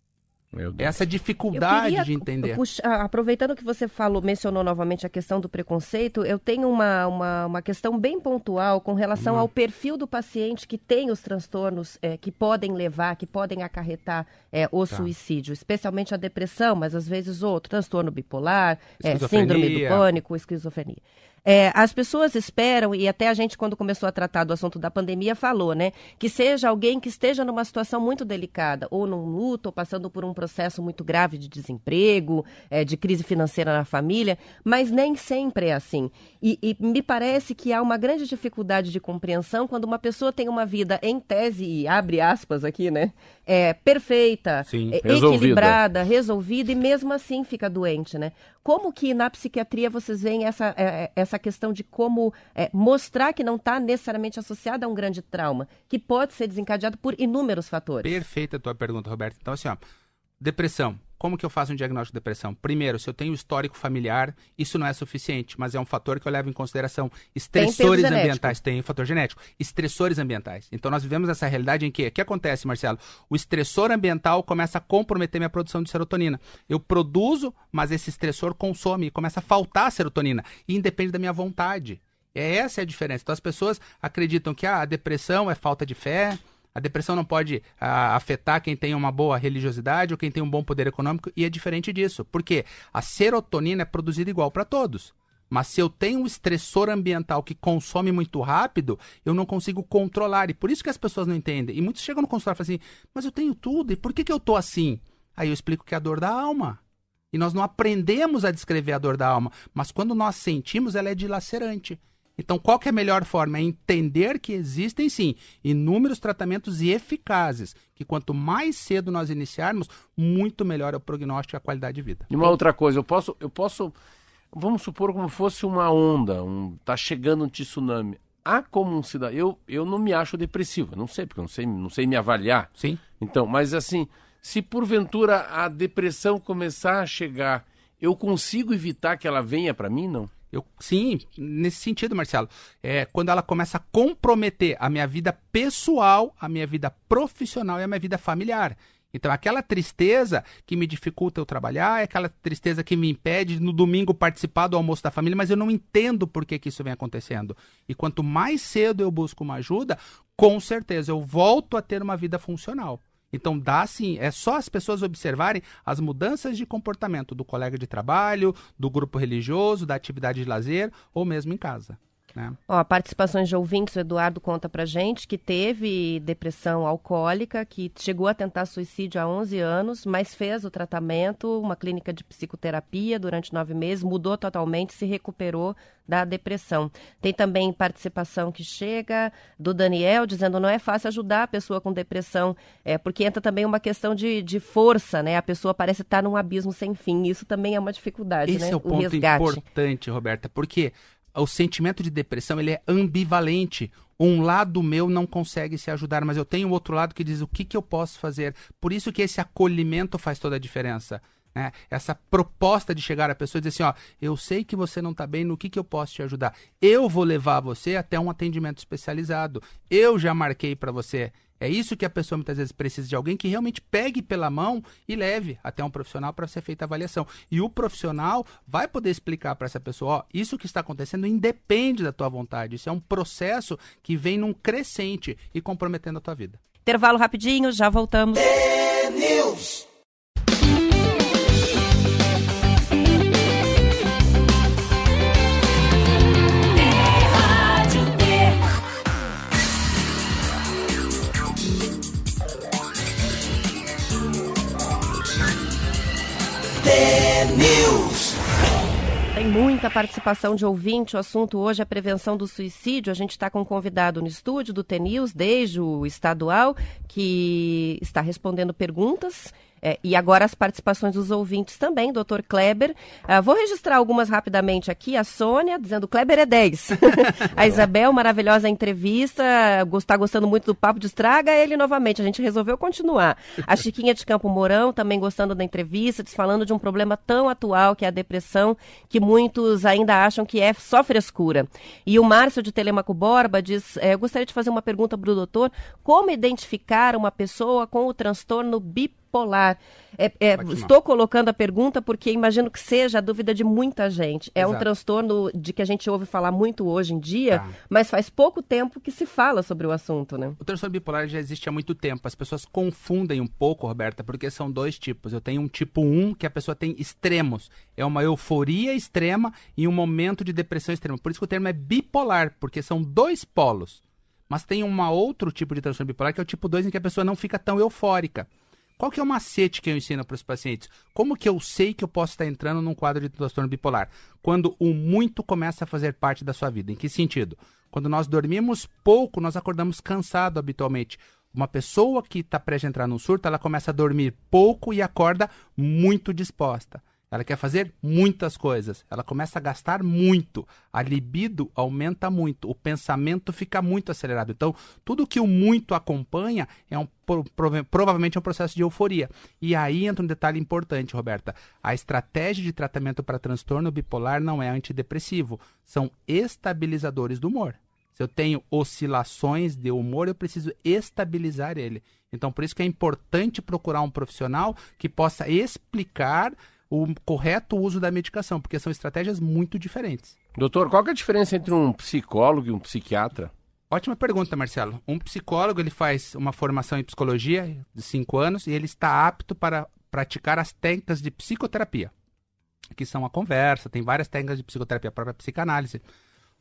Essa dificuldade de entender. Puxar, aproveitando que você falou, mencionou novamente a questão do preconceito, eu tenho uma, uma, uma questão bem pontual com relação hum. ao perfil do paciente que tem os transtornos é, que podem levar, que podem acarretar é, o tá. suicídio, especialmente a depressão, mas às vezes outro, transtorno bipolar, é, síndrome do pânico, esquizofrenia. É, as pessoas esperam, e até a gente, quando começou a tratar do assunto da pandemia, falou, né? Que seja alguém que esteja numa situação muito delicada, ou num luto, ou passando por um processo muito grave de desemprego, é, de crise financeira na família, mas nem sempre é assim. E, e, me parece que há uma grande dificuldade de compreensão quando uma pessoa tem uma vida, em tese, e abre aspas aqui, né? É, perfeita, Sim, é, resolvida. equilibrada, resolvida, e mesmo assim fica doente, né? Como que na psiquiatria vocês veem essa, é, é, essa questão de como é, mostrar que não está necessariamente associada a um grande trauma, que pode ser desencadeado por inúmeros fatores? Perfeita a tua pergunta, Roberto. Então, assim, ó, depressão. Como que eu faço um diagnóstico de depressão? Primeiro, se eu tenho histórico familiar, isso não é suficiente, mas é um fator que eu levo em consideração. Estressores tem ambientais, tem fator genético. Estressores ambientais. Então nós vivemos essa realidade em que, o que acontece, Marcelo? O estressor ambiental começa a comprometer minha produção de serotonina. Eu produzo, mas esse estressor consome, começa a faltar serotonina. E independe da minha vontade. É essa é a diferença. Então as pessoas acreditam que ah, a depressão é falta de fé, a depressão não pode a, afetar quem tem uma boa religiosidade ou quem tem um bom poder econômico, e é diferente disso. Porque a serotonina é produzida igual para todos. Mas se eu tenho um estressor ambiental que consome muito rápido, eu não consigo controlar. E por isso que as pessoas não entendem. E muitos chegam no consultório e falam assim: mas eu tenho tudo, e por que, que eu tô assim? Aí eu explico que é a dor da alma. E nós não aprendemos a descrever a dor da alma. Mas quando nós sentimos, ela é dilacerante. Então, qual que é a melhor forma? É entender que existem sim inúmeros tratamentos e eficazes, que quanto mais cedo nós iniciarmos, muito melhor é o prognóstico e a qualidade de vida. E uma outra coisa, eu posso, eu posso, vamos supor como fosse uma onda, um, tá chegando um tsunami. Há como um cidadão, eu, eu não me acho depressivo, não sei, porque eu não sei, não sei me avaliar. Sim. Então, mas assim, se porventura a depressão começar a chegar, eu consigo evitar que ela venha para mim, não? Eu, sim, nesse sentido, Marcelo. É quando ela começa a comprometer a minha vida pessoal, a minha vida profissional e a minha vida familiar. Então, aquela tristeza que me dificulta eu trabalhar, é aquela tristeza que me impede no domingo participar do almoço da família, mas eu não entendo por que, que isso vem acontecendo. E quanto mais cedo eu busco uma ajuda, com certeza eu volto a ter uma vida funcional. Então dá sim, é só as pessoas observarem as mudanças de comportamento do colega de trabalho, do grupo religioso, da atividade de lazer ou mesmo em casa. Né? Ó, participações de ouvintes, o Eduardo conta pra gente que teve depressão alcoólica, que chegou a tentar suicídio há 11 anos, mas fez o tratamento, uma clínica de psicoterapia durante nove meses, mudou totalmente, se recuperou da depressão. Tem também participação que chega do Daniel, dizendo não é fácil ajudar a pessoa com depressão, é, porque entra também uma questão de, de força, né? A pessoa parece estar num abismo sem fim. Isso também é uma dificuldade, Esse né? é o, o ponto resgate. importante, Roberta, porque o sentimento de depressão ele é ambivalente. Um lado meu não consegue se ajudar, mas eu tenho outro lado que diz o que, que eu posso fazer. Por isso que esse acolhimento faz toda a diferença. Né? Essa proposta de chegar à pessoa e dizer assim, ó, eu sei que você não está bem, no que, que eu posso te ajudar? Eu vou levar você até um atendimento especializado. Eu já marquei para você é isso que a pessoa muitas vezes precisa de alguém que realmente pegue pela mão e leve até um profissional para ser feita a avaliação. E o profissional vai poder explicar para essa pessoa, ó, isso que está acontecendo independe da tua vontade. Isso é um processo que vem num crescente e comprometendo a tua vida. Intervalo rapidinho, já voltamos. News. News. Muita participação de ouvinte. O assunto hoje é a prevenção do suicídio. A gente está com um convidado no estúdio do TNews, desde o estadual, que está respondendo perguntas é, e agora as participações dos ouvintes também, doutor Kleber. Uh, vou registrar algumas rapidamente aqui. A Sônia dizendo Kleber é 10. a Isabel, maravilhosa entrevista. Está gostando muito do papo de estraga ele novamente. A gente resolveu continuar. A Chiquinha de Campo Mourão também gostando da entrevista, falando de um problema tão atual que é a depressão, que muitos ainda acham que é só frescura. E o Márcio de Telemaco Borba diz: é, Eu gostaria de fazer uma pergunta para o doutor. Como identificar uma pessoa com o transtorno bipolar? Bipolar. É, é, estou colocando a pergunta porque imagino que seja a dúvida de muita gente. É Exato. um transtorno de que a gente ouve falar muito hoje em dia, tá. mas faz pouco tempo que se fala sobre o assunto, né? O transtorno bipolar já existe há muito tempo. As pessoas confundem um pouco, Roberta, porque são dois tipos. Eu tenho um tipo 1 que a pessoa tem extremos. É uma euforia extrema e um momento de depressão extrema. Por isso que o termo é bipolar, porque são dois polos. Mas tem um outro tipo de transtorno bipolar que é o tipo 2 em que a pessoa não fica tão eufórica. Qual que é o macete que eu ensino para os pacientes? Como que eu sei que eu posso estar entrando num quadro de transtorno bipolar? Quando o muito começa a fazer parte da sua vida. Em que sentido? Quando nós dormimos pouco, nós acordamos cansado habitualmente. Uma pessoa que está prestes a entrar num surto, ela começa a dormir pouco e acorda muito disposta. Ela quer fazer muitas coisas. Ela começa a gastar muito. A libido aumenta muito. O pensamento fica muito acelerado. Então, tudo que o muito acompanha é um provavelmente é um processo de euforia. E aí entra um detalhe importante, Roberta. A estratégia de tratamento para transtorno bipolar não é antidepressivo, são estabilizadores do humor. Se eu tenho oscilações de humor, eu preciso estabilizar ele. Então, por isso que é importante procurar um profissional que possa explicar o correto uso da medicação, porque são estratégias muito diferentes. Doutor, qual é a diferença entre um psicólogo e um psiquiatra? Ótima pergunta, Marcelo. Um psicólogo ele faz uma formação em psicologia de cinco anos e ele está apto para praticar as técnicas de psicoterapia, que são a conversa, tem várias técnicas de psicoterapia, a própria psicanálise.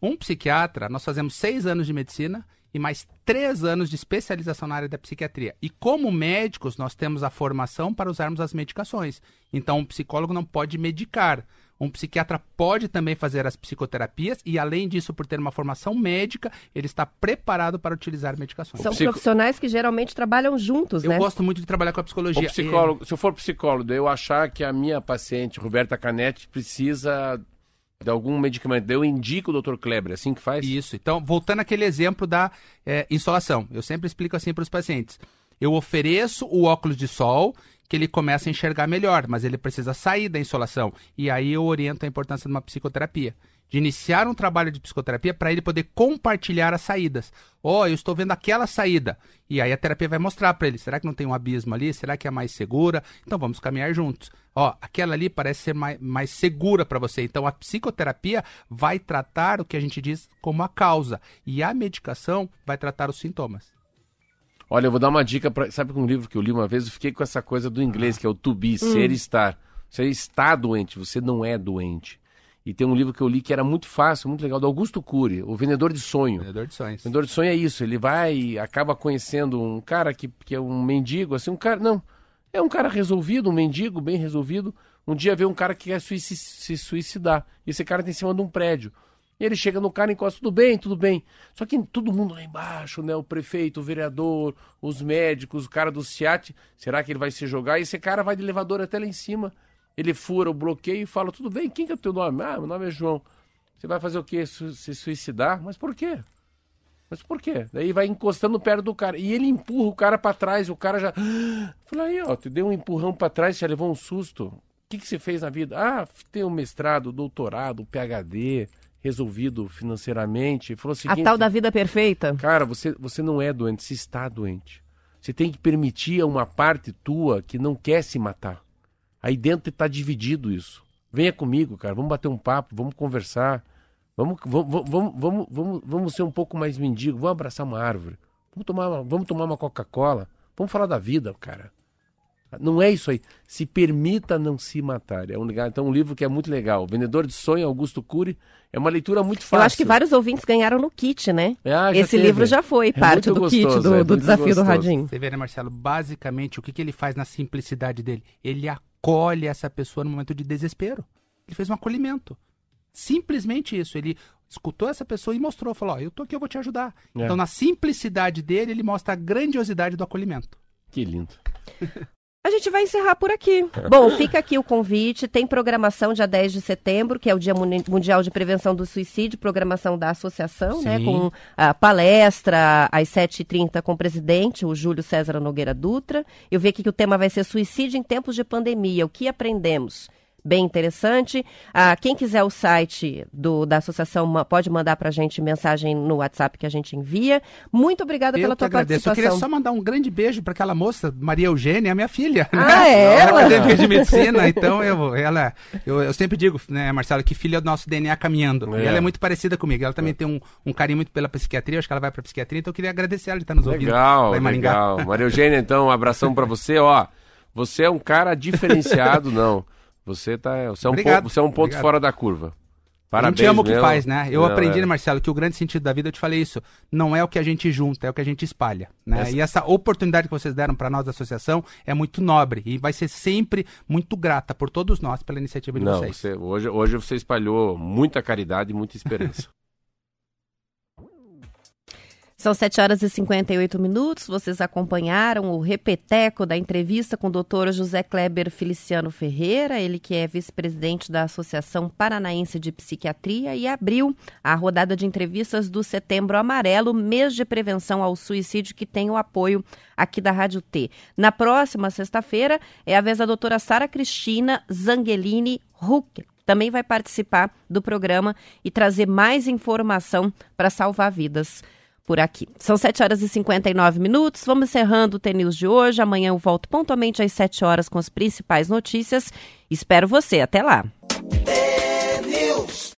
Um psiquiatra, nós fazemos seis anos de medicina e mais três anos de especialização na área da psiquiatria. E como médicos, nós temos a formação para usarmos as medicações. Então, um psicólogo não pode medicar. Um psiquiatra pode também fazer as psicoterapias e, além disso, por ter uma formação médica, ele está preparado para utilizar medicações. São Psico... profissionais que geralmente trabalham juntos, eu né? Eu gosto muito de trabalhar com a psicologia. O psicólogo, e... Se eu for psicólogo, eu achar que a minha paciente, Roberta Canetti, precisa de algum medicamento, eu indico o Dr. Kleber, é assim que faz? Isso. Então, voltando àquele exemplo da é, insolação, eu sempre explico assim para os pacientes. Eu ofereço o óculos de sol que ele começa a enxergar melhor, mas ele precisa sair da insolação. E aí eu oriento a importância de uma psicoterapia de iniciar um trabalho de psicoterapia para ele poder compartilhar as saídas. Ó, oh, eu estou vendo aquela saída. E aí a terapia vai mostrar para ele, será que não tem um abismo ali? Será que é mais segura? Então vamos caminhar juntos. Ó, oh, aquela ali parece ser mais, mais segura para você. Então a psicoterapia vai tratar o que a gente diz como a causa e a medicação vai tratar os sintomas. Olha, eu vou dar uma dica para, sabe um livro que eu li uma vez, eu fiquei com essa coisa do inglês, que é o to be, hum. ser e estar. Você está doente, você não é doente. E tem um livro que eu li que era muito fácil, muito legal, do Augusto Cury, O Vendedor de Sonho. Vendedor de Sonhos. Vendedor de Sonho é isso, ele vai e acaba conhecendo um cara que, que é um mendigo, assim, um cara, não, é um cara resolvido, um mendigo bem resolvido. Um dia vê um cara que quer se suicidar, e esse cara está em cima de um prédio. E ele chega no cara e encosta, tudo bem, tudo bem. Só que todo mundo lá embaixo, né? O prefeito, o vereador, os médicos, o cara do SIAT, será que ele vai se jogar? E esse cara vai de elevador até lá em cima ele fura o bloqueio e fala, tudo bem, quem que é o teu nome? Ah, meu nome é João. Você vai fazer o quê? Se suicidar? Mas por quê? Mas por quê? Daí vai encostando perto do cara. E ele empurra o cara para trás. O cara já. Fala aí, ó, te deu um empurrão para trás, já levou um susto. O que, que você fez na vida? Ah, tem um mestrado, doutorado, PhD, resolvido financeiramente. Falou o seguinte, A tal da vida perfeita. Cara, você, você não é doente, você está doente. Você tem que permitir a uma parte tua que não quer se matar. Aí dentro está dividido isso. Venha comigo, cara, vamos bater um papo, vamos conversar. Vamos, vamos, vamos, vamos, vamos, vamos ser um pouco mais mendigo, vamos abraçar uma árvore. Vamos tomar uma, vamos tomar uma Coca-Cola. Vamos falar da vida, cara. Não é isso aí. Se permita não se matar. É um, então, um livro que é muito legal. Vendedor de Sonho, Augusto Cury. É uma leitura muito fácil. Eu acho que vários ouvintes ganharam no kit, né? Ah, Esse teve. livro já foi É parte do kit gostoso, do, é do desafio do gostoso. Radinho. Você vê, né, Marcelo? Basicamente, o que, que ele faz na simplicidade dele? Ele acolhe essa pessoa no momento de desespero. Ele fez um acolhimento. Simplesmente isso. Ele escutou essa pessoa e mostrou, falou, ó, eu tô aqui, eu vou te ajudar. É. Então, na simplicidade dele, ele mostra a grandiosidade do acolhimento. Que lindo. A gente vai encerrar por aqui. Bom, fica aqui o convite. Tem programação dia 10 de setembro, que é o Dia Mundial de Prevenção do Suicídio, programação da associação, né? Sim. Com a palestra às 7h30 com o presidente, o Júlio César Nogueira Dutra. Eu vi aqui que o tema vai ser suicídio em tempos de pandemia. O que aprendemos? Bem interessante. Ah, quem quiser o site do- da associação ma- pode mandar para a gente mensagem no WhatsApp que a gente envia. Muito obrigada Eu pela tua agradeço. Eu participação. queria só mandar um grande beijo para aquela moça, Maria Eugênia, a minha filha. né? Ah, é Ela é ela? acadêmica de medicina, então eu, ela, eu, eu sempre digo, né, Marcelo, que filha é o nosso DNA caminhando. É. E ela é muito parecida comigo. Ela também tem um, um carinho muito pela psiquiatria, acho que ela vai pra psiquiatria, então eu queria agradecer ela de estar nos ouvindo. Legal, em Maringá. legal. Maria Eugênia, então, um abração pra você. Ó, você é um cara diferenciado, não. Você, tá, você, é, um Obrigado, ponto, você é um ponto obrigado. fora da curva. a Parabéns gente ama o que faz, né? Eu Não, aprendi, é. né, Marcelo, que o grande sentido da vida, eu te falei isso, não é o que a gente junta, é o que a gente espalha. Né? Essa- E essa oportunidade que vocês deram para nós da associação é muito nobre e vai ser sempre muito grata por todos nós pela iniciativa de Não, vocês. você- hoje, hoje você espalhou muita caridade e muita esperança. São 7 horas e 58 minutos. Vocês acompanharam o repeteco da entrevista com o doutor José Kleber Feliciano Ferreira, ele que é vice-presidente da Associação Paranaense de Psiquiatria e abriu a rodada de entrevistas do Setembro Amarelo, mês de prevenção ao suicídio, que tem o apoio aqui da Rádio T. Na próxima sexta-feira é a vez da doutora Sara Cristina Zangelini Huck. Também vai participar do programa e trazer mais informação para salvar vidas por aqui. São 7 horas e 59 minutos. Vamos encerrando o TNews de hoje. Amanhã eu volto pontualmente às 7 horas com as principais notícias. Espero você. Até lá.